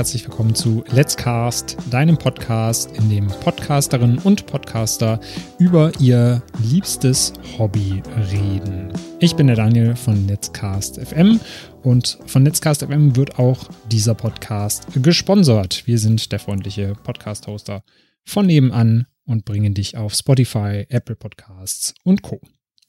herzlich willkommen zu Let's Cast, deinem Podcast, in dem Podcasterinnen und Podcaster über ihr liebstes Hobby reden. Ich bin der Daniel von Let's Cast FM und von Let's Cast FM wird auch dieser Podcast gesponsert. Wir sind der freundliche Podcast-Hoster von nebenan und bringen dich auf Spotify, Apple Podcasts und Co.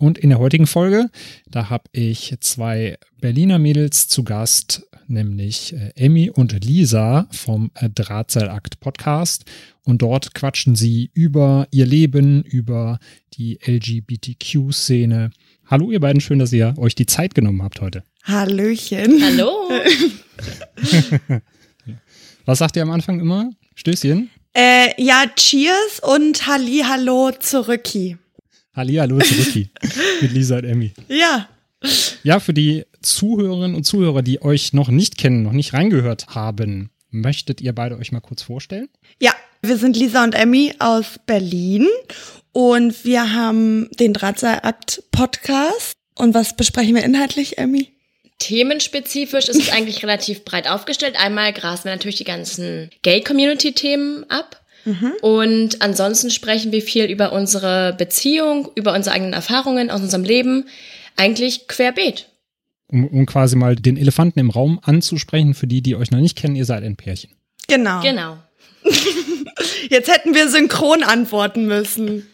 Und in der heutigen Folge, da habe ich zwei Berliner Mädels zu Gast, nämlich äh, Emmy und Lisa vom äh, Drahtseilakt Podcast. Und dort quatschen sie über ihr Leben, über die LGBTQ-Szene. Hallo ihr beiden, schön, dass ihr euch die Zeit genommen habt heute. Hallöchen. Hallo. Was sagt ihr am Anfang immer? Stößchen? Äh, ja, Cheers und Halli Hallo zurücki. Hallihallo zurücki mit Lisa und Emmy. Ja. Ja, für die Zuhörerinnen und Zuhörer, die euch noch nicht kennen, noch nicht reingehört haben, möchtet ihr beide euch mal kurz vorstellen? Ja, wir sind Lisa und Emmy aus Berlin und wir haben den Drahtseilakt Podcast. Und was besprechen wir inhaltlich, Emmy? Themenspezifisch ist es eigentlich relativ breit aufgestellt. Einmal grasen wir natürlich die ganzen Gay-Community-Themen ab. Mhm. Und ansonsten sprechen wir viel über unsere Beziehung, über unsere eigenen Erfahrungen aus unserem Leben, eigentlich querbeet. Um, um quasi mal den Elefanten im Raum anzusprechen, für die, die euch noch nicht kennen, ihr seid ein Pärchen. Genau. Genau. Jetzt hätten wir synchron antworten müssen.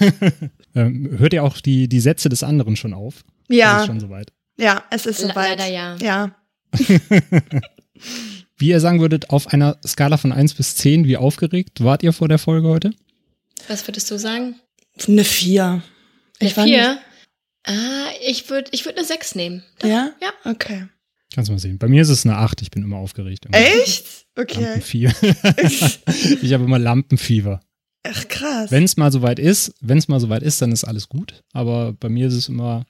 ähm, hört ihr auch die, die Sätze des anderen schon auf? Ja. Ist schon soweit. Ja, es ist soweit. Leider ja. Ja. Wie ihr sagen würdet, auf einer Skala von 1 bis 10, wie aufgeregt wart ihr vor der Folge heute? Was würdest du sagen? Eine 4. Eine 4? Ah, ich würde ich würd eine 6 nehmen. Doch. Ja? Ja. Okay. Kannst du mal sehen. Bei mir ist es eine 8, ich bin immer aufgeregt. Immer. Echt? Okay. Lampenfieber. ich habe immer Lampenfieber. Ach krass. Wenn es mal soweit ist, wenn es mal soweit ist, dann ist alles gut. Aber bei mir ist es immer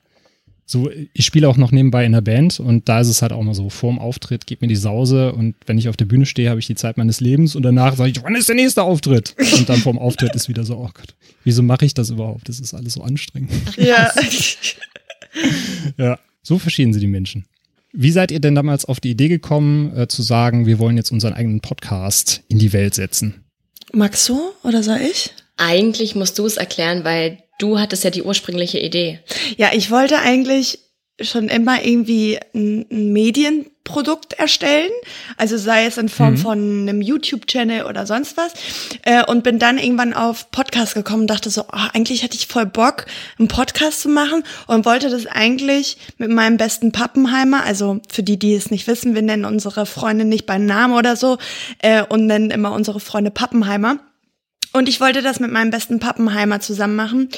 so, ich spiele auch noch nebenbei in der Band und da ist es halt auch mal so, vorm Auftritt geht mir die Sause und wenn ich auf der Bühne stehe, habe ich die Zeit meines Lebens und danach sage ich, wann ist der nächste Auftritt? Und dann vorm Auftritt ist wieder so, oh Gott, wieso mache ich das überhaupt? Das ist alles so anstrengend. Ja. ja, so verschieden sie die Menschen. Wie seid ihr denn damals auf die Idee gekommen, äh, zu sagen, wir wollen jetzt unseren eigenen Podcast in die Welt setzen? Magst du oder soll ich? Eigentlich musst du es erklären, weil du hattest ja die ursprüngliche Idee. Ja, ich wollte eigentlich schon immer irgendwie ein, ein Medienprodukt erstellen, also sei es in Form mhm. von einem YouTube-Channel oder sonst was, äh, und bin dann irgendwann auf Podcast gekommen und dachte so, oh, eigentlich hätte ich voll Bock, einen Podcast zu machen und wollte das eigentlich mit meinem besten Pappenheimer, also für die, die es nicht wissen, wir nennen unsere Freunde nicht beim Namen oder so äh, und nennen immer unsere Freunde Pappenheimer. Und ich wollte das mit meinem besten Pappenheimer zusammen machen.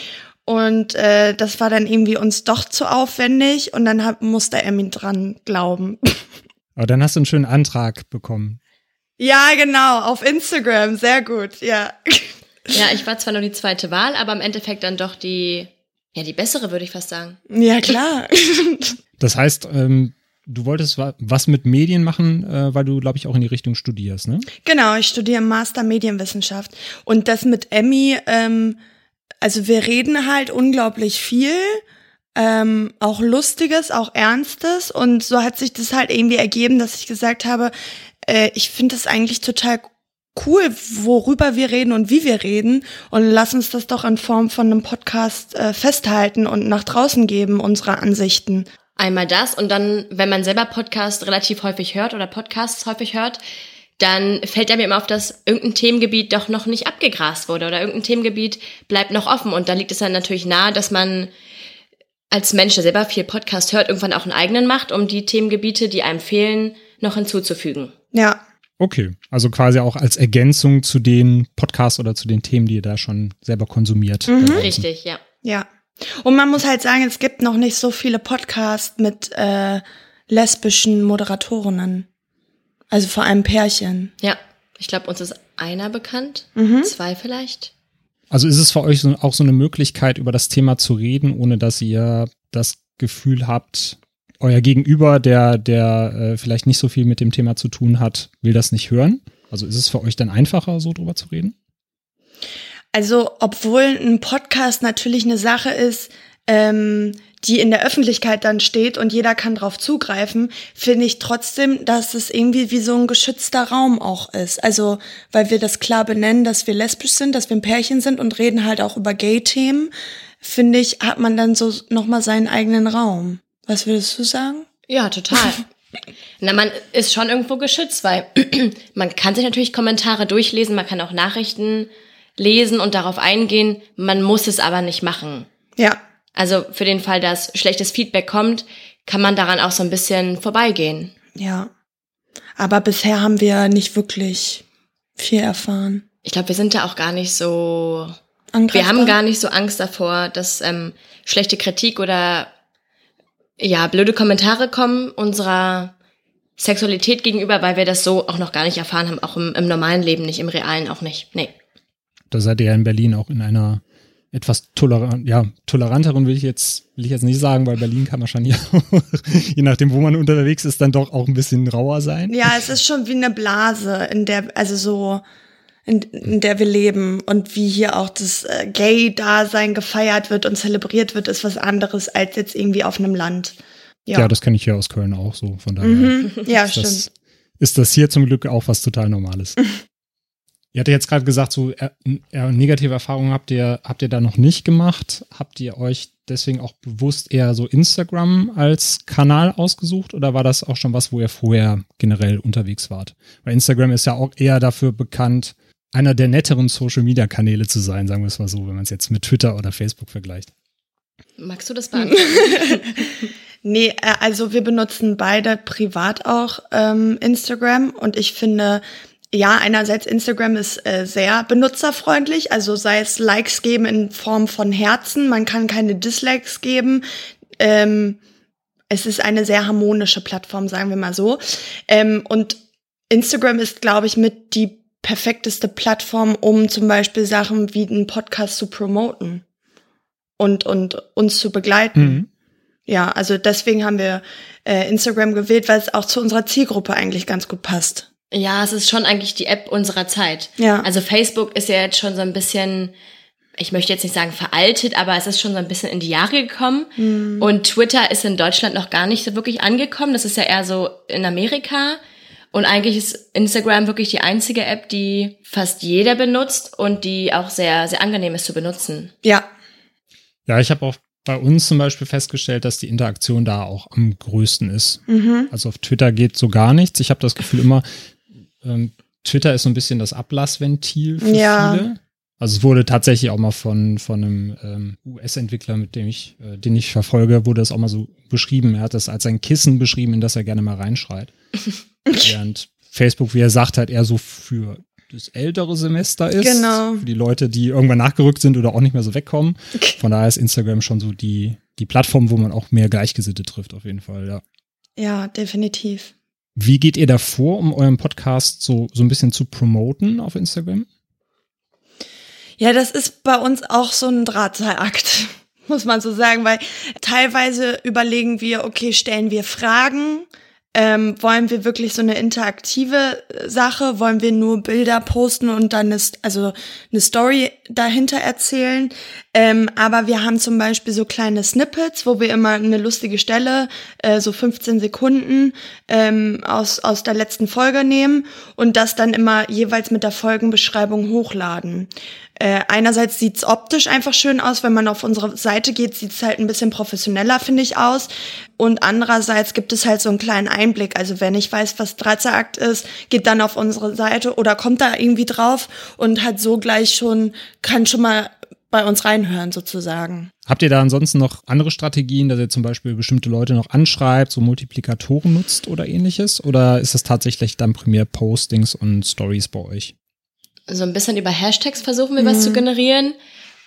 Und äh, das war dann irgendwie uns doch zu aufwendig und dann hab, musste Emmy dran glauben. Aber dann hast du einen schönen Antrag bekommen. Ja, genau, auf Instagram, sehr gut, ja. Ja, ich war zwar nur die zweite Wahl, aber im Endeffekt dann doch die, ja, die bessere, würde ich fast sagen. Ja, klar. Das heißt, ähm, du wolltest was mit Medien machen, äh, weil du, glaube ich, auch in die Richtung studierst, ne? Genau, ich studiere Master Medienwissenschaft. Und das mit Emmy, ähm, also wir reden halt unglaublich viel, ähm, auch Lustiges, auch Ernstes. Und so hat sich das halt irgendwie ergeben, dass ich gesagt habe, äh, ich finde das eigentlich total cool, worüber wir reden und wie wir reden. Und lass uns das doch in Form von einem Podcast äh, festhalten und nach draußen geben, unsere Ansichten. Einmal das und dann, wenn man selber Podcast relativ häufig hört oder Podcasts häufig hört, dann fällt einem immer auf, dass irgendein Themengebiet doch noch nicht abgegrast wurde oder irgendein Themengebiet bleibt noch offen. Und da liegt es dann natürlich nahe, dass man als Mensch, der selber viel Podcast hört, irgendwann auch einen eigenen macht, um die Themengebiete, die einem fehlen, noch hinzuzufügen. Ja. Okay, also quasi auch als Ergänzung zu den Podcasts oder zu den Themen, die ihr da schon selber konsumiert. Mhm. Richtig, ja. Ja. Und man muss halt sagen, es gibt noch nicht so viele Podcasts mit äh, lesbischen Moderatorinnen. Also vor allem Pärchen. Ja, ich glaube, uns ist einer bekannt, Mhm. zwei vielleicht. Also ist es für euch so, auch so eine Möglichkeit, über das Thema zu reden, ohne dass ihr das Gefühl habt, euer Gegenüber, der, der äh, vielleicht nicht so viel mit dem Thema zu tun hat, will das nicht hören? Also ist es für euch dann einfacher, so drüber zu reden? Also, obwohl ein Podcast natürlich eine Sache ist, ähm, die in der Öffentlichkeit dann steht und jeder kann drauf zugreifen, finde ich trotzdem, dass es irgendwie wie so ein geschützter Raum auch ist. Also, weil wir das klar benennen, dass wir lesbisch sind, dass wir ein Pärchen sind und reden halt auch über Gay-Themen, finde ich, hat man dann so nochmal seinen eigenen Raum. Was würdest du sagen? Ja, total. Na, man ist schon irgendwo geschützt, weil man kann sich natürlich Kommentare durchlesen, man kann auch Nachrichten lesen und darauf eingehen, man muss es aber nicht machen. Ja. Also für den Fall, dass schlechtes Feedback kommt, kann man daran auch so ein bisschen vorbeigehen. Ja. Aber bisher haben wir nicht wirklich viel erfahren. Ich glaube, wir sind da auch gar nicht so. Angreifbar? Wir haben gar nicht so Angst davor, dass ähm, schlechte Kritik oder ja blöde Kommentare kommen unserer Sexualität gegenüber, weil wir das so auch noch gar nicht erfahren haben, auch im, im normalen Leben nicht, im realen auch nicht. Nee. Da seid ihr ja in Berlin auch in einer etwas tolerant, ja, toleranteren will ich jetzt, will ich jetzt nicht sagen, weil Berlin kann wahrscheinlich auch, je nachdem, wo man unterwegs ist, dann doch auch ein bisschen rauer sein. Ja, es ist schon wie eine Blase, in der, also so, in, in der wir leben und wie hier auch das äh, Gay-Dasein gefeiert wird und zelebriert wird, ist was anderes als jetzt irgendwie auf einem Land. Ja, ja das kenne ich ja aus Köln auch so, von daher. Mhm. Ja, ist stimmt. Das, ist das hier zum Glück auch was total Normales. Ihr hattet jetzt gerade gesagt, so äh, äh, negative Erfahrungen habt ihr, habt ihr da noch nicht gemacht. Habt ihr euch deswegen auch bewusst eher so Instagram als Kanal ausgesucht oder war das auch schon was, wo ihr vorher generell unterwegs wart? Weil Instagram ist ja auch eher dafür bekannt, einer der netteren Social Media Kanäle zu sein, sagen wir es mal so, wenn man es jetzt mit Twitter oder Facebook vergleicht. Magst du das beantworten? Nee, äh, also wir benutzen beide privat auch ähm, Instagram und ich finde, ja, einerseits Instagram ist äh, sehr benutzerfreundlich, also sei es Likes geben in Form von Herzen, man kann keine Dislikes geben. Ähm, es ist eine sehr harmonische Plattform, sagen wir mal so. Ähm, und Instagram ist, glaube ich, mit die perfekteste Plattform, um zum Beispiel Sachen wie einen Podcast zu promoten und, und uns zu begleiten. Mhm. Ja, also deswegen haben wir äh, Instagram gewählt, weil es auch zu unserer Zielgruppe eigentlich ganz gut passt. Ja, es ist schon eigentlich die App unserer Zeit. Ja. Also Facebook ist ja jetzt schon so ein bisschen, ich möchte jetzt nicht sagen veraltet, aber es ist schon so ein bisschen in die Jahre gekommen. Mhm. Und Twitter ist in Deutschland noch gar nicht so wirklich angekommen. Das ist ja eher so in Amerika. Und eigentlich ist Instagram wirklich die einzige App, die fast jeder benutzt und die auch sehr, sehr angenehm ist zu benutzen. Ja, Ja, ich habe auch bei uns zum Beispiel festgestellt, dass die Interaktion da auch am größten ist. mhm. Also auf Twitter geht so gar nichts. Ich habe das Gefühl immer, ähm, Twitter ist so ein bisschen das Ablassventil für Ja. viele. Also es wurde tatsächlich auch mal von, von einem ähm, US-Entwickler, mit dem ich, äh, den ich verfolge, wurde das auch mal so beschrieben. Er hat das als ein Kissen beschrieben, in das er gerne mal reinschreit. Während Facebook, wie er sagt, halt eher so für das ältere Semester ist. Genau. Für die Leute, die irgendwann nachgerückt sind oder auch nicht mehr so wegkommen. Von daher ist Instagram schon so die, die Plattform, wo man auch mehr Gleichgesinnte trifft, auf jeden Fall, ja. ja, definitiv. Wie geht ihr da vor, um euren Podcast so, so ein bisschen zu promoten auf Instagram? Ja, das ist bei uns auch so ein Drahtseilakt, muss man so sagen, weil teilweise überlegen wir, okay, stellen wir Fragen, ähm, wollen wir wirklich so eine interaktive äh, Sache, wollen wir nur Bilder posten und dann ist also eine Story dahinter erzählen. Ähm, aber wir haben zum Beispiel so kleine Snippets, wo wir immer eine lustige Stelle, äh, so 15 Sekunden ähm, aus, aus der letzten Folge nehmen und das dann immer jeweils mit der Folgenbeschreibung hochladen. Äh, einerseits sieht's optisch einfach schön aus, wenn man auf unsere Seite geht, sieht's halt ein bisschen professioneller, finde ich, aus. Und andererseits gibt es halt so einen kleinen Einblick. Also wenn ich weiß, was Dreizeakt ist, geht dann auf unsere Seite oder kommt da irgendwie drauf und hat so gleich schon, kann schon mal bei uns reinhören sozusagen. Habt ihr da ansonsten noch andere Strategien, dass ihr zum Beispiel bestimmte Leute noch anschreibt, so Multiplikatoren nutzt oder ähnliches? Oder ist es tatsächlich dann primär Postings und Stories bei euch? so ein bisschen über Hashtags versuchen wir was zu generieren.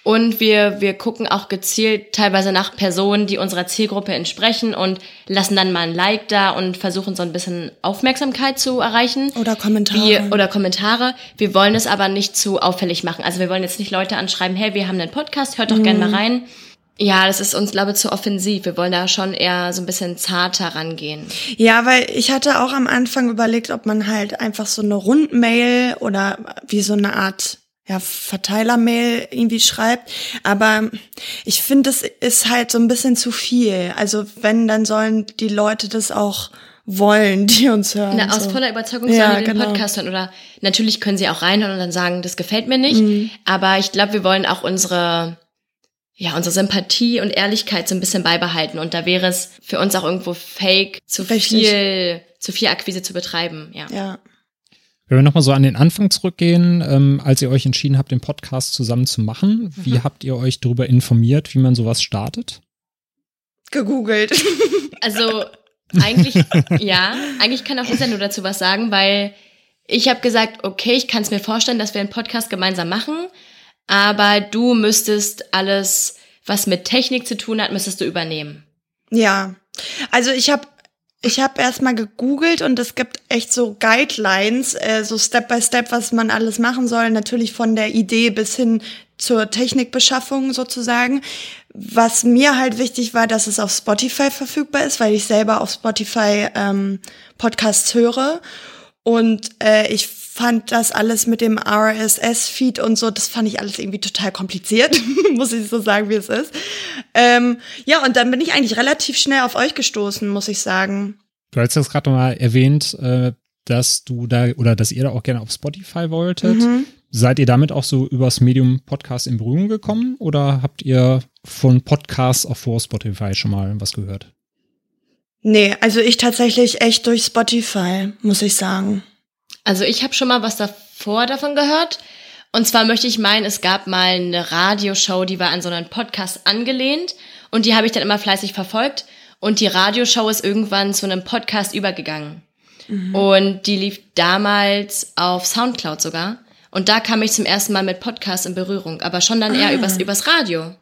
Und wir, wir gucken auch gezielt teilweise nach Personen, die unserer Zielgruppe entsprechen und lassen dann mal ein Like da und versuchen so ein bisschen Aufmerksamkeit zu erreichen. Oder Kommentare. Wir, oder Kommentare. Wir wollen es aber nicht zu auffällig machen. Also wir wollen jetzt nicht Leute anschreiben, hey, wir haben einen Podcast, hört doch gerne mal rein. Ja, das ist uns, glaube ich, zu offensiv. Wir wollen da schon eher so ein bisschen zarter rangehen. Ja, weil ich hatte auch am Anfang überlegt, ob man halt einfach so eine Rundmail oder wie so eine Art ja, Verteilermail irgendwie schreibt. Aber ich finde, das ist halt so ein bisschen zu viel. Also wenn, dann sollen die Leute das auch wollen, die uns hören. Na, aus so. voller Überzeugung Ja, sollen die den genau. Podcast hören. Oder natürlich können sie auch reinhören und dann sagen, das gefällt mir nicht. Mhm. Aber ich glaube, wir wollen auch unsere, ja, unsere Sympathie und Ehrlichkeit so ein bisschen beibehalten. Und da wäre es für uns auch irgendwo fake, zu Richtig. viel, zu viel Akquise zu betreiben. Ja. Ja. Wenn wir nochmal so an den Anfang zurückgehen, ähm, als ihr euch entschieden habt, den Podcast zusammen zu machen, wie Mhm. habt ihr euch darüber informiert, wie man sowas startet? Gegoogelt. Also eigentlich, ja, eigentlich kann auch Lisa nur dazu was sagen, weil ich habe gesagt, okay, ich kann es mir vorstellen, dass wir einen Podcast gemeinsam machen, aber du müsstest alles, was mit Technik zu tun hat, müsstest du übernehmen. Ja, also ich habe ich hab erstmal gegoogelt und es gibt echt so Guidelines, äh, so Step by Step, was man alles machen soll. Natürlich von der Idee bis hin zur Technikbeschaffung sozusagen. Was mir halt wichtig war, dass es auf Spotify verfügbar ist, weil ich selber auf Spotify ähm, Podcasts höre. Und äh, ich fand das alles mit dem RSS-Feed und so, das fand ich alles irgendwie total kompliziert, muss ich so sagen, wie es ist. Ähm, ja, und dann bin ich eigentlich relativ schnell auf euch gestoßen, muss ich sagen. Du hast jetzt gerade mal erwähnt, äh, dass du da oder dass ihr da auch gerne auf Spotify wolltet. Mhm. Seid ihr damit auch so übers Medium Podcast in Berührung gekommen oder habt ihr von Podcasts auch vor Spotify schon mal was gehört? Nee, also ich tatsächlich echt durch Spotify, muss ich sagen. Also ich habe schon mal was davor davon gehört. Und zwar möchte ich meinen, es gab mal eine Radioshow, die war an so einen Podcast angelehnt und die habe ich dann immer fleißig verfolgt. Und die Radioshow ist irgendwann zu einem Podcast übergegangen. Und die lief damals auf Soundcloud sogar. Und da kam ich zum ersten Mal mit Podcasts in Berührung, aber schon dann eher übers, übers Radio.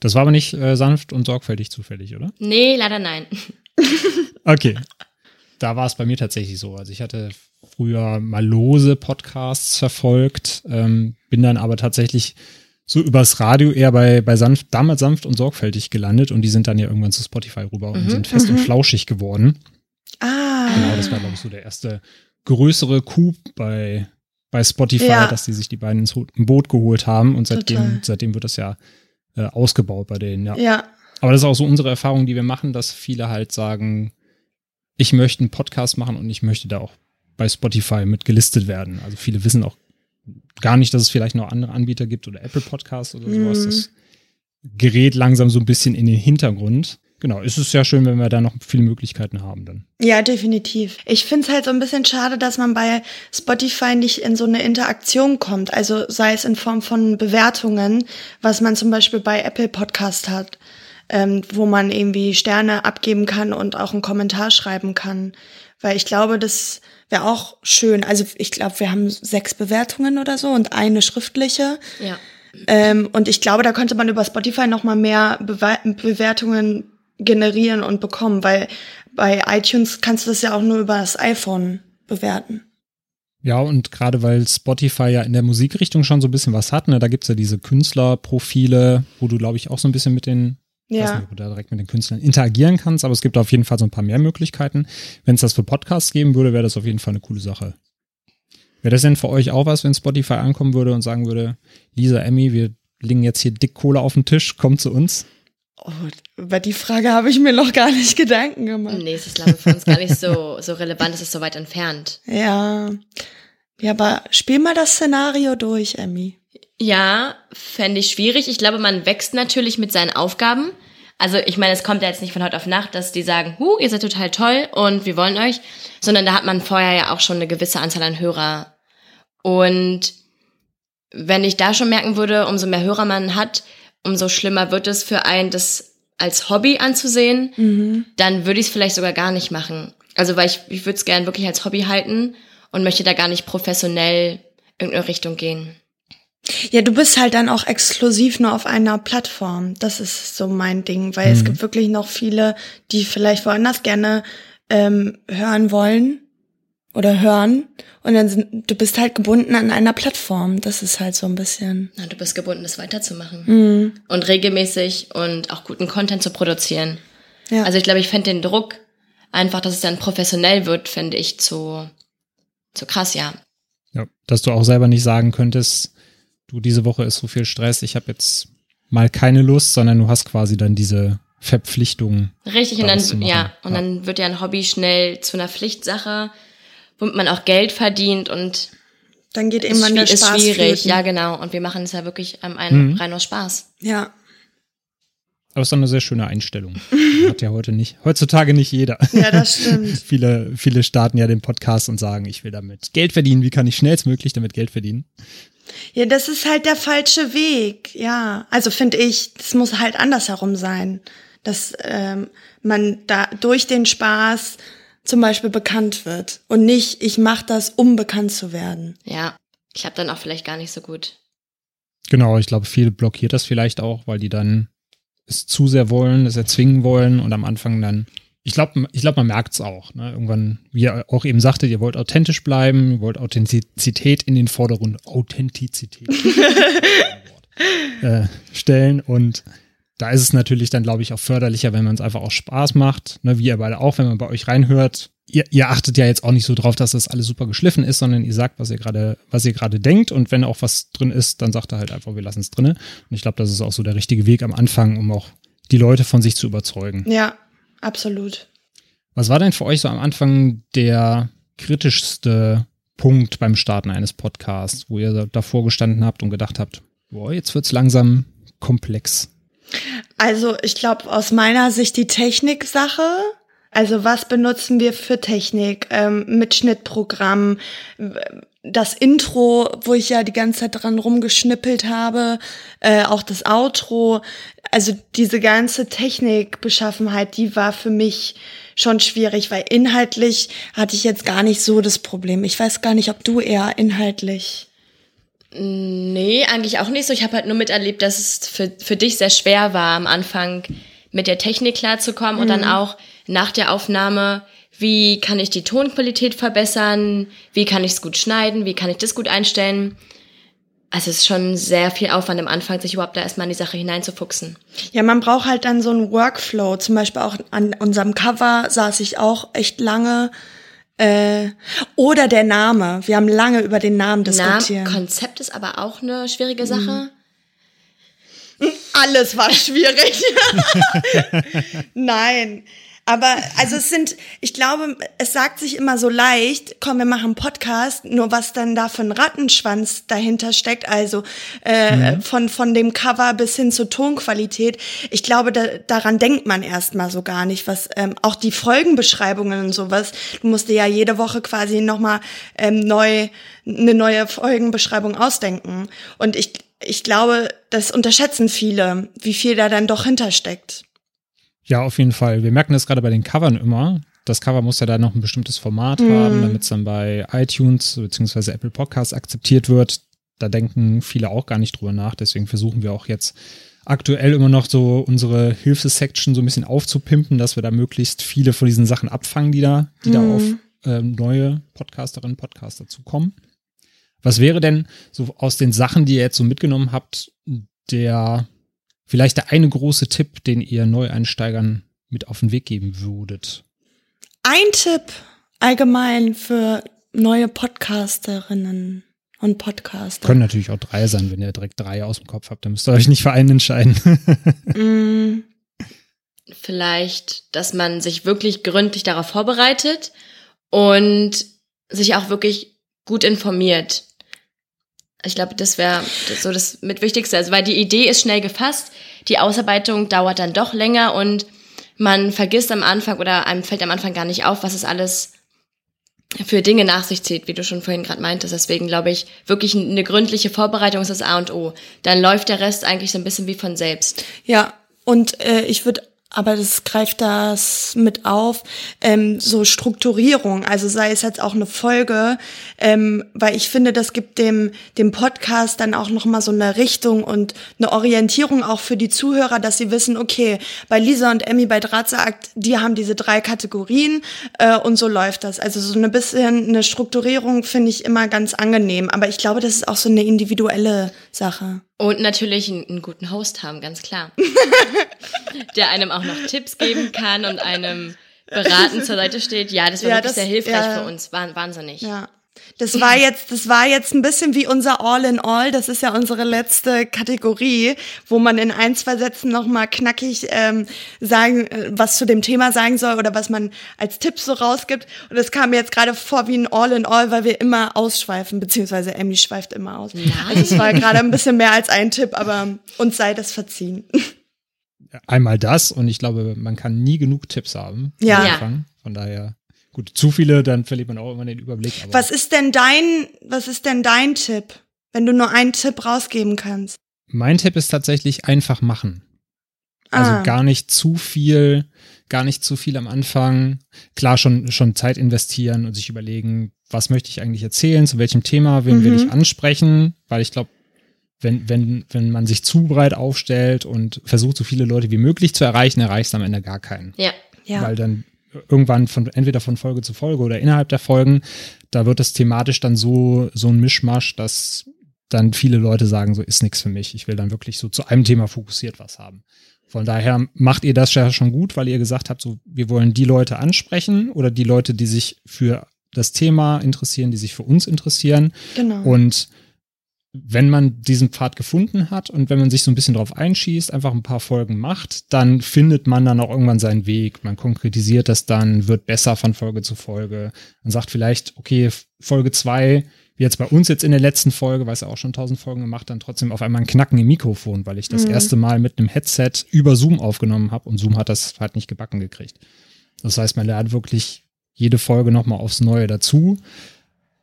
Das war aber nicht äh, sanft und sorgfältig zufällig, oder? Nee, leider nein. Okay. Da war es bei mir tatsächlich so. Also ich hatte früher mal lose Podcasts verfolgt, ähm, bin dann aber tatsächlich so übers Radio eher bei, bei sanft, damals sanft und sorgfältig gelandet und die sind dann ja irgendwann zu Spotify rüber und Mhm, sind fest und flauschig geworden. Ah, Genau, das war, glaube ich, so der erste größere Coup bei, bei Spotify, Ja. dass die sich die beiden ins Boot geholt haben und seitdem, Total. seitdem wird das ja äh, ausgebaut bei denen, ja. ja. Aber das ist auch so unsere Erfahrung, die wir machen, dass viele halt sagen, ich möchte einen Podcast machen und ich möchte da auch bei Spotify mit gelistet werden. Also viele wissen auch gar nicht, dass es vielleicht noch andere Anbieter gibt oder Apple Podcasts oder sowas. Mhm. Das gerät langsam so ein bisschen in den Hintergrund. Genau, es ist ja schön, wenn wir da noch viele Möglichkeiten haben dann. Ja, definitiv. Ich find's halt so ein bisschen schade, dass man bei Spotify nicht in so eine Interaktion kommt. Also sei es in Form von Bewertungen, was man zum Beispiel bei Apple Podcast hat, ähm, wo man irgendwie Sterne abgeben kann und auch einen Kommentar schreiben kann. Weil ich glaube, das wäre auch schön. Also ich glaube, wir haben sechs Bewertungen oder so und eine schriftliche. Ja. Ähm, und ich glaube, da könnte man über Spotify noch mal mehr Bewe Bewertungen generieren und bekommen, weil bei iTunes kannst du das ja auch nur über das iPhone bewerten. Ja, und gerade weil Spotify ja in der Musikrichtung schon so ein bisschen was hat, ne, da gibt's ja diese Künstlerprofile, wo du, glaube ich, auch so ein bisschen mit den Ich weiß Ja, nicht, ob du da direkt mit den Künstlern interagieren kannst, aber es gibt auf jeden Fall so ein paar mehr Möglichkeiten. Wenn es das für Podcasts geben würde, wäre das auf jeden Fall eine coole Sache. Wäre das denn für euch auch was, wenn Spotify ankommen würde und sagen würde, Lisa, Emmy, wir legen jetzt hier dick Kohle auf den Tisch, kommt zu uns? oh, über die Frage habe ich mir noch gar nicht Gedanken gemacht. Nee, es ist, glaube ich, für uns gar nicht so, so relevant, es ist so weit entfernt. Ja. Ja, aber spiel mal das Szenario durch, Emmy. Ja, fände ich schwierig. Ich glaube, man wächst natürlich mit seinen Aufgaben. Also ich meine, es kommt ja jetzt nicht von heute auf Nacht, dass die sagen, hu, ihr seid total toll und wir wollen euch, sondern da hat man vorher ja auch schon eine gewisse Anzahl an Hörer. Und wenn ich da schon merken würde, umso mehr Hörer man hat, umso schlimmer wird es für einen, das als Hobby anzusehen, Mhm. dann würde ich es vielleicht sogar gar nicht machen. Also weil ich, ich würde es gern wirklich als Hobby halten und möchte da gar nicht professionell in irgendeine Richtung gehen. Ja, du bist halt dann auch exklusiv nur auf einer Plattform. Das ist so mein Ding, weil es Mhm. gibt wirklich noch viele, die vielleicht woanders gerne ähm, hören wollen oder hören. Und dann sind, du bist halt gebunden an einer Plattform. Das ist halt so ein bisschen. Na, du bist gebunden, das weiterzumachen. Mhm. Und regelmäßig und auch guten Content zu produzieren. Ja. Also ich glaube, ich fände den Druck, einfach, dass es dann professionell wird, fände ich zu, zu krass, ja. Ja, dass du auch selber nicht sagen könntest, du, diese Woche ist so viel Stress, ich habe jetzt mal keine Lust, sondern du hast quasi dann diese Verpflichtung. Richtig, und dann, ja, und ja. dann wird ja ein Hobby schnell zu einer Pflichtsache, womit man auch Geld verdient und dann geht irgendwann der Spaß ist schwierig, flöten. ja genau. Und wir machen es ja wirklich ähm, ein, mhm. rein aus Spaß. Ja. Aber es ist eine sehr schöne Einstellung. Hat ja heute nicht, heutzutage nicht jeder. Ja, das stimmt. viele, viele starten ja den Podcast und sagen, ich will damit Geld verdienen. Wie kann ich schnellstmöglich damit Geld verdienen? Ja, das ist halt der falsche Weg. Ja, also finde ich, das muss halt andersherum sein, dass ähm, man da durch den Spaß zum Beispiel bekannt wird und nicht, ich mache das, um bekannt zu werden. Ja, klappt dann auch vielleicht gar nicht so gut. Genau, ich glaube, viele blockiert das vielleicht auch, weil die dann es zu sehr wollen, es erzwingen wollen und am Anfang dann, ich glaube, ich glaube, man merkt es auch. Ne? Irgendwann, wie ihr auch eben sagte, ihr wollt authentisch bleiben, ihr wollt Authentizität in den Vordergrund, Authentizität äh, stellen und da ist es natürlich dann, glaube ich, auch förderlicher, wenn man es einfach auch Spaß macht, ne? wie ihr beide auch, wenn man bei euch reinhört. Ihr, ihr achtet ja jetzt auch nicht so drauf, dass das alles super geschliffen ist, sondern ihr sagt, was ihr gerade, was ihr gerade denkt und wenn auch was drin ist, dann sagt er halt einfach, wir lassen es drinne. Und ich glaube, das ist auch so der richtige Weg am Anfang, um auch die Leute von sich zu überzeugen. Ja, absolut. Was war denn für euch so am Anfang der kritischste Punkt beim Starten eines Podcasts, wo ihr davor gestanden habt und gedacht habt, boah, jetzt wird's langsam komplex? Also ich glaube aus meiner Sicht die Techniksache. Also was benutzen wir für Technik? Ähm, Mitschnittprogramm, das Intro, wo ich ja die ganze Zeit dran rumgeschnippelt habe, äh, auch das Outro. Also diese ganze Technikbeschaffenheit, die war für mich schon schwierig, weil inhaltlich hatte ich jetzt gar nicht so das Problem. Ich weiß gar nicht, ob du eher inhaltlich Nee, eigentlich auch nicht so. Ich habe halt nur miterlebt, dass es für, für dich sehr schwer war, am Anfang mit der Technik klarzukommen mhm. und dann mhm. auch nach der Aufnahme, wie kann ich die Tonqualität verbessern, wie kann ich es gut schneiden, wie kann ich das gut einstellen. Also es ist schon sehr viel Aufwand am Anfang, sich überhaupt da erstmal in die Sache hineinzufuchsen. Ja, man braucht halt dann so einen Workflow. Zum Beispiel auch an unserem Cover saß ich auch echt lange äh, oder der Name. Wir haben lange über den Namen diskutiert. Konzept ist aber auch eine schwierige Sache. Mhm. Alles war schwierig. Nein. Aber also es sind, ich glaube, es sagt sich immer so leicht, komm, wir machen einen Podcast, nur was dann da für ein Rattenschwanz dahinter steckt, also äh, mhm. von, von dem Cover bis hin zur Tonqualität. Ich glaube, da, daran denkt man erstmal so gar nicht, was ähm, auch die Folgenbeschreibungen und sowas. Du musst dir ja jede Woche quasi nochmal ähm, neu eine neue Folgenbeschreibung ausdenken. Und ich, ich glaube, das unterschätzen viele, wie viel da dann doch hintersteckt. Ja, auf jeden Fall. Wir merken das gerade bei den Covern immer. Das Cover muss ja da noch ein bestimmtes Format mhm. haben, damit es dann bei iTunes bzw. Apple Podcasts akzeptiert wird. Da denken viele auch gar nicht drüber nach. Deswegen versuchen wir auch jetzt aktuell immer noch so unsere Hilfesection so ein bisschen aufzupimpen, dass wir da möglichst viele von diesen Sachen abfangen, die da, die mhm. da auf ähm, neue Podcasterinnen und Podcaster zukommen. Was wäre denn so aus den Sachen, die ihr jetzt so mitgenommen habt, der vielleicht der eine große Tipp, den ihr Neueinsteigern mit auf den Weg geben würdet? Ein Tipp allgemein für neue Podcasterinnen und Podcaster. Können natürlich auch drei sein, wenn ihr direkt drei aus dem Kopf habt, dann müsst ihr euch nicht für einen entscheiden. mm. Vielleicht, dass man sich wirklich gründlich darauf vorbereitet und sich auch wirklich gut informiert. Ich glaube, das wäre so das mit Wichtigste. Also, weil die Idee ist schnell gefasst, die Ausarbeitung dauert dann doch länger und man vergisst am Anfang oder einem fällt am Anfang gar nicht auf, was es alles für Dinge nach sich zieht, wie du schon vorhin gerade meintest. Deswegen glaube ich, wirklich eine gründliche Vorbereitung ist das A und O. Dann läuft der Rest eigentlich so ein bisschen wie von selbst. Ja, und äh, ich würde aber das greift das mit auf, ähm, so Strukturierung, also sei es jetzt auch eine Folge, ähm, weil ich finde, das gibt dem, dem Podcast dann auch nochmal so eine Richtung und eine Orientierung auch für die Zuhörer, dass sie wissen, okay, bei Lisa und Emmy bei Drahtsakt, die haben diese drei Kategorien äh, und so läuft das. Also so eine bisschen eine Strukturierung finde ich immer ganz angenehm, aber ich glaube, das ist auch so eine individuelle Sache. Und natürlich einen, einen guten Host haben, ganz klar. der einem auch noch Tipps geben kann und einem beraten zur Seite steht. Ja, das war ja, wirklich das, sehr hilfreich ja, für uns. Wahnsinnig. Ja. Das war jetzt, das war jetzt ein bisschen wie unser All in All. Das ist ja unsere letzte Kategorie, wo man in ein, zwei Sätzen nochmal knackig ähm, sagen, äh, was zu dem Thema sagen soll oder was man als Tipp so rausgibt. Und das kam mir jetzt gerade vor wie ein All in All, weil wir immer ausschweifen, beziehungsweise Emmy schweift immer aus. Nein. Also es war gerade ein bisschen mehr als ein Tipp, aber uns sei das verziehen. Einmal das und ich glaube, man kann nie genug Tipps haben. Ja. Von daher Gut, zu viele, dann verliert man auch immer den Überblick. was ist denn dein, was ist denn dein Tipp, wenn du nur einen Tipp rausgeben kannst? Mein Tipp ist tatsächlich einfach machen. Also ah. gar nicht zu viel, gar nicht zu viel am Anfang. Klar, schon, schon Zeit investieren und sich überlegen, was möchte ich eigentlich erzählen, zu welchem Thema, wen mhm. will ich ansprechen, weil ich glaube, wenn, wenn, wenn man sich zu breit aufstellt und versucht, so viele Leute wie möglich zu erreichen, erreicht es am Ende gar keinen. Ja. ja. Weil dann irgendwann von entweder von Folge zu Folge oder innerhalb der Folgen, da wird es thematisch dann so so ein Mischmasch, dass dann viele Leute sagen, so ist nichts für mich. Ich will dann wirklich so zu einem Thema fokussiert was haben. Von daher macht ihr das ja schon gut, weil ihr gesagt habt, so wir wollen die Leute ansprechen oder die Leute, die sich für das Thema interessieren, die sich für uns interessieren. Genau. Und wenn man diesen Pfad gefunden hat und wenn man sich so ein bisschen drauf einschießt, einfach ein paar Folgen macht, dann findet man dann auch irgendwann seinen Weg. Man konkretisiert das dann, wird besser von Folge zu Folge. Man sagt vielleicht, okay, Folge zwei, wie jetzt bei uns jetzt in der letzten Folge, weil es ja auch schon tausend Folgen gemacht, dann trotzdem auf einmal ein Knacken im Mikrofon, weil ich das mhm. erste Mal mit einem Headset über Zoom aufgenommen habe und Zoom hat das halt nicht gebacken gekriegt. Das heißt, man lernt wirklich jede Folge nochmal aufs Neue dazu.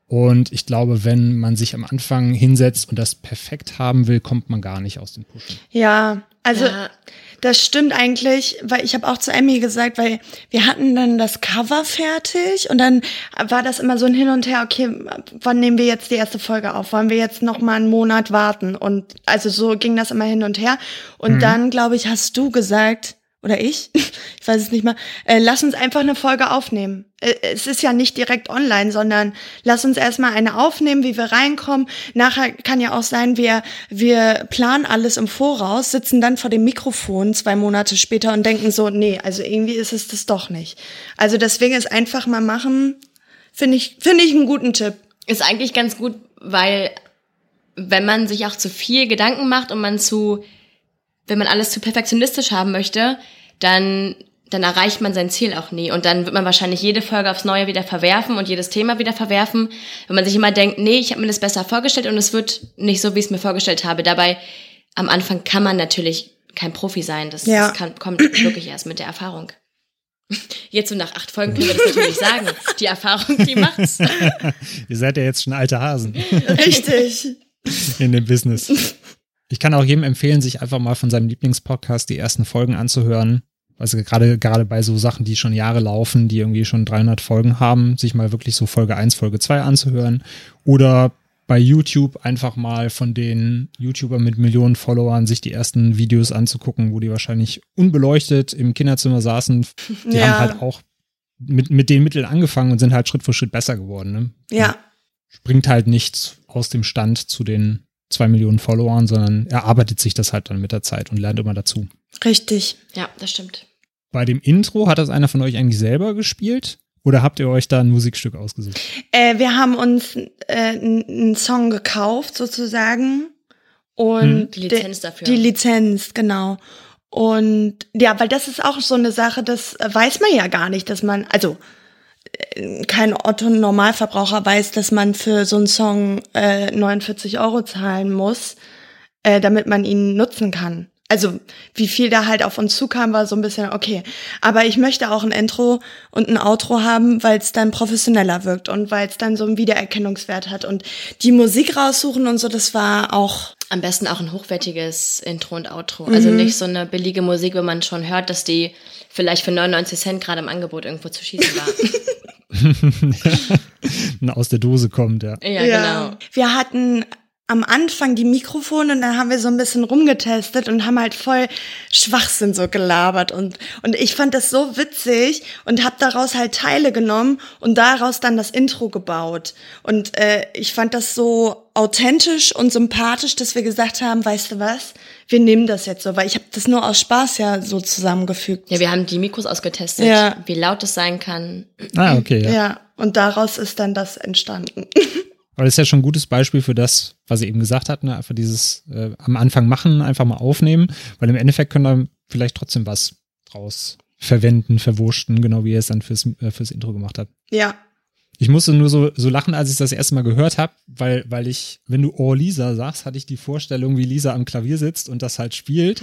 Und ich glaube, wenn man sich am Anfang hinsetzt und das perfekt haben will, kommt man gar nicht aus dem Pushen. Ja, also ja. das stimmt eigentlich, weil ich habe auch zu Emmy gesagt, weil wir hatten dann das Cover fertig und dann war das immer so ein Hin und Her, okay, wann nehmen wir jetzt die erste Folge auf? Wollen wir jetzt noch mal einen Monat warten? Und also so ging das immer hin und her. Und mhm. dann, glaube ich, hast du gesagt, oder ich, ich weiß es nicht mal, äh, lass uns einfach eine Folge aufnehmen. Äh, es ist ja nicht direkt online, sondern lass uns erstmal eine aufnehmen, wie wir reinkommen. Nachher kann ja auch sein, wir, wir planen alles im Voraus, sitzen dann vor dem Mikrofon zwei Monate später und denken so, nee, also irgendwie ist es das doch nicht. Also deswegen ist einfach mal machen, finde ich, finde ich einen guten Tipp. Ist eigentlich ganz gut, weil wenn man sich auch zu viel Gedanken macht und man zu wenn man alles zu perfektionistisch haben möchte, dann dann erreicht man sein Ziel auch nie. Und dann wird man wahrscheinlich jede Folge aufs Neue wieder verwerfen und jedes Thema wieder verwerfen, wenn man sich immer denkt, nee, ich habe mir das besser vorgestellt und es wird nicht so, wie ich es mir vorgestellt habe. Dabei, am Anfang kann man natürlich kein Profi sein. Das, ja. das kann, kommt wirklich erst mit der Erfahrung. Jetzt so nach acht Folgen können wir das natürlich sagen. Die Erfahrung, die macht's. Ihr seid ja jetzt schon alte Hasen. Richtig. In dem Business. Ich kann auch jedem empfehlen, sich einfach mal von seinem Lieblingspodcast die ersten Folgen anzuhören. Also gerade, gerade bei so Sachen, die schon Jahre laufen, die irgendwie schon 300 Folgen haben, sich mal wirklich so Folge 1, Folge 2 anzuhören. Oder bei YouTube einfach mal von den YouTubern mit Millionen Followern sich die ersten Videos anzugucken, wo die wahrscheinlich unbeleuchtet im Kinderzimmer saßen. Die ja. haben halt auch mit, mit den Mitteln angefangen und sind halt Schritt für Schritt besser geworden. Ne? Ja. Springt halt nichts aus dem Stand zu den zwei Millionen Followern, sondern er arbeitet sich das halt dann mit der Zeit und lernt immer dazu. Richtig. Ja, das stimmt. Bei dem Intro hat das einer von euch eigentlich selber gespielt? Oder habt ihr euch da ein Musikstück ausgesucht? Äh, wir haben uns äh, einen Song gekauft, sozusagen. Und hm. die Lizenz dafür. Die Lizenz, genau. Und ja, weil das ist auch so eine Sache, das weiß man ja gar nicht, dass man, also kein Otto-Normalverbraucher weiß, dass man für so einen Song äh, 49 Euro zahlen muss, äh, damit man ihn nutzen kann. Also wie viel da halt auf uns zukam, war so ein bisschen okay. Aber ich möchte auch ein Intro und ein Outro haben, weil es dann professioneller wirkt und weil es dann so einen Wiedererkennungswert hat. Und die Musik raussuchen und so, das war auch. Am besten auch ein hochwertiges Intro und Outro. Also mhm. nicht so eine billige Musik, wo man schon hört, dass die vielleicht für 99 Cent gerade im Angebot irgendwo zu schießen war. aus der Dose kommt, ja. Ja, ja. genau. Wir hatten am Anfang die Mikrofone und dann haben wir so ein bisschen rumgetestet und haben halt voll Schwachsinn so gelabert und und ich fand das so witzig und habe daraus halt Teile genommen und daraus dann das Intro gebaut und äh, ich fand das so authentisch und sympathisch, dass wir gesagt haben, weißt du was, wir nehmen das jetzt so, weil ich habe das nur aus Spaß ja so zusammengefügt. Ja, wir haben die Mikros ausgetestet, ja. wie laut es sein kann. Ah, okay. Ja. ja. Und daraus ist dann das entstanden. Aber das ist ja schon ein gutes Beispiel für das, was ihr eben gesagt habt, ne? einfach dieses äh, am Anfang machen, einfach mal aufnehmen, weil im Endeffekt können da vielleicht trotzdem was draus verwenden, verwurschten, genau wie ihr es dann fürs, äh, fürs Intro gemacht habt. Ja. Ich musste nur so, so lachen, als ich das erste Mal gehört habe, weil, weil ich, wenn du Oh Lisa sagst, hatte ich die Vorstellung, wie Lisa am Klavier sitzt und das halt spielt.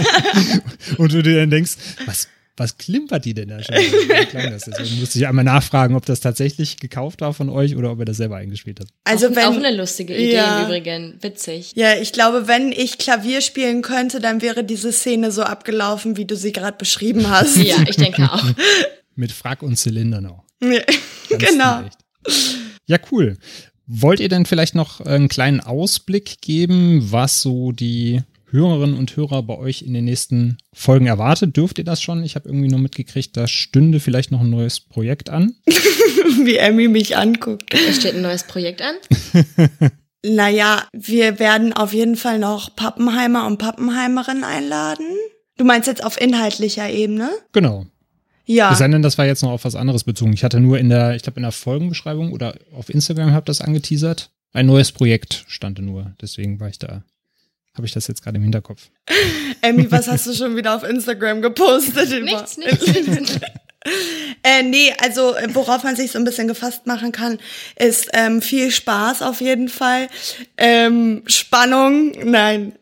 und du dir dann denkst, was, was klimpert die denn da schon? Wie klang das? Deswegen musste ich einmal nachfragen, ob das tatsächlich gekauft war von euch oder ob ihr das selber eingespielt habt. Also auch, wenn, auch eine lustige Idee Ja. im Übrigen. Witzig. ja, ich glaube, wenn ich Klavier spielen könnte, dann wäre diese Szene so abgelaufen, wie du sie gerade beschrieben hast. Ja, ich denke auch. Mit Frack und Zylinder noch. Ja. Ganz genau. stilecht. Ja, cool. Wollt ihr denn vielleicht noch einen kleinen Ausblick geben, was so die Hörerinnen und Hörer bei euch in den nächsten Folgen erwartet? Dürft ihr das schon? Ich habe irgendwie nur mitgekriegt, da stünde vielleicht noch ein neues Projekt an. Wie Emmy mich anguckt. Es steht ein neues Projekt an. Naja, wir werden auf jeden Fall noch Pappenheimer und Pappenheimerinnen einladen. Du meinst jetzt auf inhaltlicher Ebene? Genau. Ja. Es sei denn, das war jetzt noch auf was anderes bezogen. Ich hatte nur in der, ich glaube in der Folgenbeschreibung oder auf Instagram habt das angeteasert. Ein neues Projekt stand nur. Deswegen war ich da, habe ich das jetzt gerade im Hinterkopf. Emmy, was hast du schon wieder auf Instagram gepostet? Nichts, nichts, nichts. Äh, nee, also äh, worauf man sich so ein bisschen gefasst machen kann, ist ähm, viel Spaß auf jeden Fall. Ähm, Spannung, nein.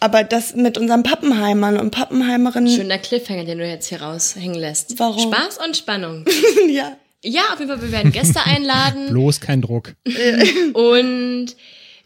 Aber das mit unseren Pappenheimern und Pappenheimerinnen, Schöner Cliffhanger, den du jetzt hier raushängen lässt. Warum? Spaß und Spannung. ja. Ja, auf jeden Fall, wir werden Gäste einladen Bloß kein Druck. und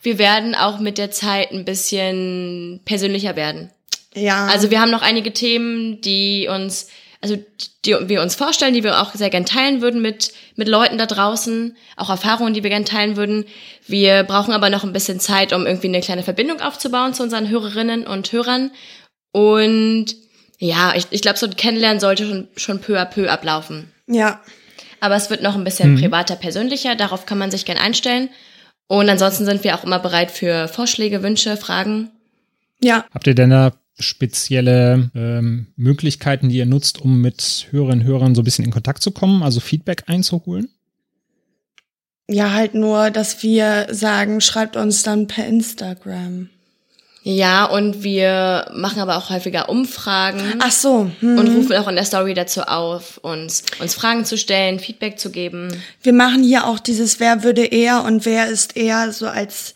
wir werden auch mit der Zeit ein bisschen persönlicher werden. Ja. Also wir haben noch einige Themen, die uns, also die wir uns vorstellen, die wir auch sehr gern teilen würden mit, mit Leuten da draußen, auch Erfahrungen, die wir gern teilen würden. Wir brauchen aber noch ein bisschen Zeit, um irgendwie eine kleine Verbindung aufzubauen zu unseren Hörerinnen und Hörern. Und ja, ich, ich glaube, so ein Kennenlernen sollte schon, schon peu à peu ablaufen. ja. Aber es wird noch ein bisschen privater, persönlicher. Darauf kann man sich gern einstellen. Und ansonsten sind wir auch immer bereit für Vorschläge, Wünsche, Fragen. Ja. Habt ihr denn da spezielle ähm, Möglichkeiten, die ihr nutzt, um mit Hörerinnen und Hörern so ein bisschen in Kontakt zu kommen, also Feedback einzuholen? Ja, halt nur, dass wir sagen, schreibt uns dann per Instagram. Ja, und wir machen aber auch häufiger Umfragen Ach so. Hm. und rufen auch in der Story dazu auf, uns, uns Fragen zu stellen, Feedback zu geben. Wir machen hier auch dieses Wer würde eher und wer ist eher so als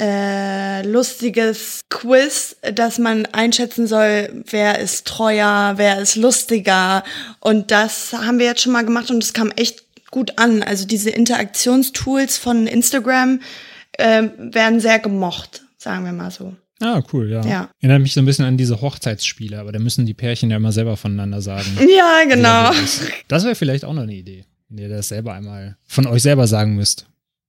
äh, lustiges Quiz, dass man einschätzen soll, wer ist treuer, wer ist lustiger. Und das haben wir jetzt schon mal gemacht und es kam echt gut an. Also diese Interaktionstools von Instagram ähm, werden sehr gemocht, sagen wir mal so. Ah, cool, ja. Ja. Erinnert mich so ein bisschen an diese Hochzeitsspiele, aber da müssen die Pärchen ja immer selber voneinander sagen. Ja, genau. Das wäre vielleicht auch noch eine Idee, wenn ihr das selber einmal von euch selber sagen müsst.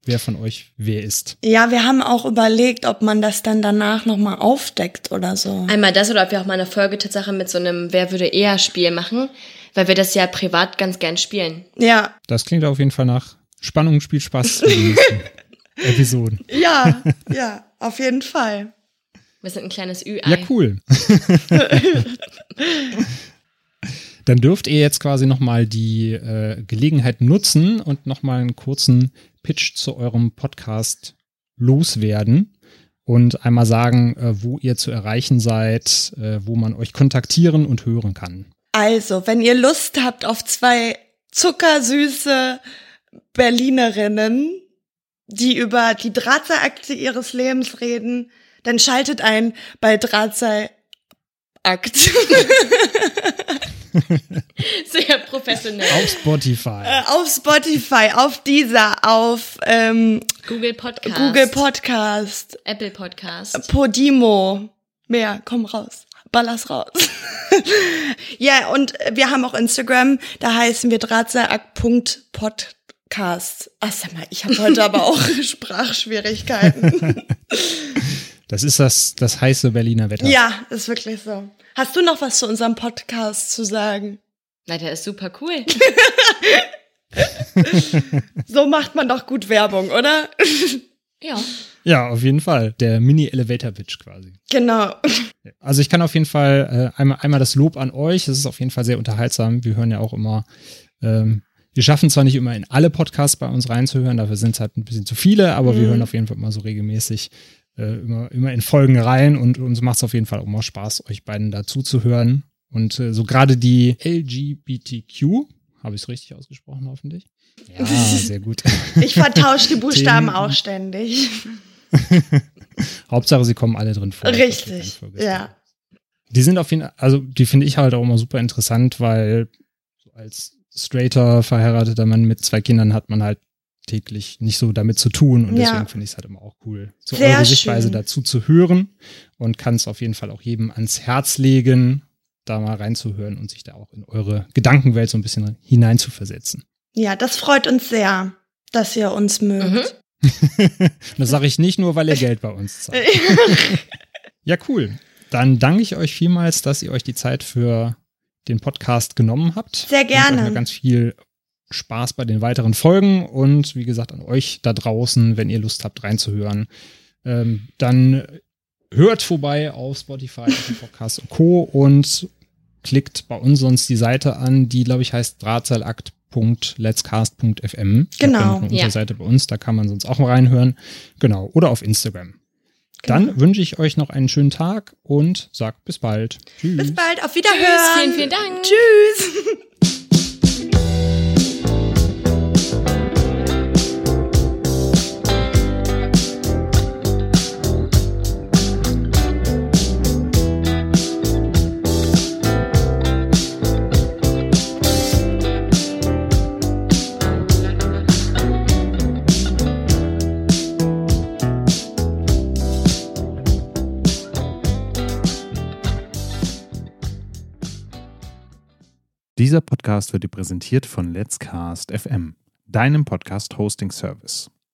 Wer von euch wer ist. Ja, wir haben auch überlegt, ob man das dann danach nochmal aufdeckt oder so. Einmal das oder ob wir auch mal eine Folge Tatsache mit so einem Wer würde eher Spiel machen, weil wir das ja privat ganz gern spielen. Ja, Das klingt auf jeden Fall nach Spannung, Spiel, Spaß. in den nächsten Episoden. ja, ja, auf jeden Fall. Wir sind ein kleines Ü-Ei. Ja, cool. Dann dürft ihr jetzt quasi nochmal die äh, Gelegenheit nutzen und nochmal einen kurzen Pitch zu eurem Podcast loswerden und einmal sagen, äh, wo ihr zu erreichen seid, äh, wo man euch kontaktieren und hören kann. Also, wenn ihr Lust habt auf zwei zuckersüße Berlinerinnen, die über die Drahtseilakte ihres Lebens reden, dann schaltet ein bei Drahtseilakt. Sehr professionell. Auf Spotify. Äh, auf Spotify, auf dieser, auf ähm, Google Podcast. Google Podcast, Apple Podcast. Podimo. Mehr, komm raus. Baller's raus. ja, und wir haben auch Instagram, da heißen wir drahtseilakt.podcast. Ach, sag mal, ich habe heute aber auch Sprachschwierigkeiten. Das ist das, das heiße Berliner Wetter. ja, ist wirklich so. Hast du noch was zu unserem Podcast zu sagen? Na, der ist super cool. So macht man doch gut Werbung, oder? Ja. Ja, auf jeden Fall. Der Mini-Elevator-Pitch quasi. genau. Also ich kann auf jeden Fall äh, einmal, einmal das Lob an euch. Es ist auf jeden Fall sehr unterhaltsam. Wir hören ja auch immer, ähm, wir schaffen zwar nicht immer in alle Podcasts bei uns reinzuhören, dafür sind es halt ein bisschen zu viele, aber mhm. wir hören auf jeden Fall immer so regelmäßig äh, immer, immer in Folgen rein und uns macht es auf jeden Fall auch immer Spaß, euch beiden dazu zu hören. Und äh, so gerade die LGBTQ, habe ich es richtig ausgesprochen, hoffentlich? Ja, sehr gut. Ich vertausche die Buchstaben auch ständig. Hauptsache, sie kommen alle drin vor. Richtig, ja. Die sind auf jeden Fall, also die finde ich halt auch immer super interessant, weil so als straighter, verheirateter Mann mit zwei Kindern hat man halt täglich nicht so damit zu tun und ja. deswegen finde ich es halt immer auch cool, so Sehr eure Sichtweise schön. dazu zu hören und kann es auf jeden Fall auch jedem ans Herz legen, da mal reinzuhören und sich da auch in eure Gedankenwelt so ein bisschen hineinzuversetzen. Ja, das freut uns sehr, dass ihr uns mögt. Mhm. das sage ich nicht nur, weil ihr Geld bei uns zahlt. ja, cool. Dann danke ich euch vielmals, dass ihr euch die Zeit für den Podcast genommen habt. Sehr gerne. Und ganz viel Spaß bei den weiteren Folgen und wie gesagt an euch da draußen, wenn ihr Lust habt reinzuhören, ähm, dann hört vorbei auf Spotify, auf Podcast und Co. und klickt bei uns sonst die Seite an, die glaube ich heißt drahtseilakt.letscast.fm. Genau. Eine ja. Seite bei uns, da kann man sonst auch mal reinhören. Genau. Oder auf Instagram. Dann genau. wünsche ich euch noch einen schönen Tag und sagt bis bald. Tschüss. Bis bald, auf Wiederhören. Tschüss, vielen, vielen Dank. Tschüss. Dieser Podcast wird dir präsentiert von Let's Cast FM, deinem Podcast-Hosting-Service.